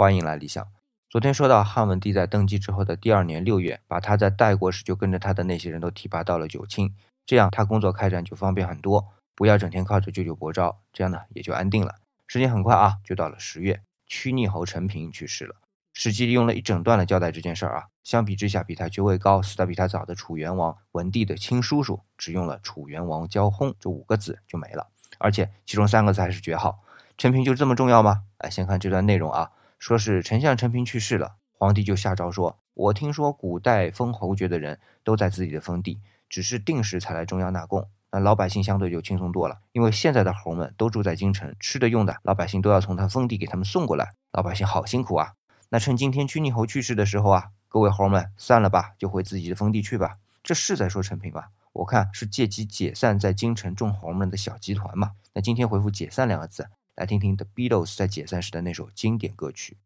欢迎来理想。昨天说到汉文帝在登基之后的第二年六月，把他在代国时就跟着他的那些人都提拔到了九卿，这样他工作开展就方便很多，不要整天靠着舅舅伯昭，这样呢也就安定了。时间很快啊，就到了十月，曲逆侯陈平去世了。史记里用了一整段来交代这件事儿啊。相比之下，比他爵位高、死得比他早的楚元王文帝的亲叔叔，只用了“楚元王交轰”这五个字就没了，而且其中三个字还是绝号。陈平就这么重要吗？来，先看这段内容啊。说是丞相陈平去世了，皇帝就下诏说：“我听说古代封侯爵的人都在自己的封地，只是定时才来中央纳贡。那老百姓相对就轻松多了，因为现在的侯们都住在京城，吃的用的老百姓都要从他封地给他们送过来，老百姓好辛苦啊。那趁今天屈逆侯去世的时候啊，各位侯们散了吧，就回自己的封地去吧。这是在说陈平吧？我看是借机解散在京城众侯们的小集团嘛。那今天回复解散两个字。”来听听 The Beatles 在解散时的那首经典歌曲。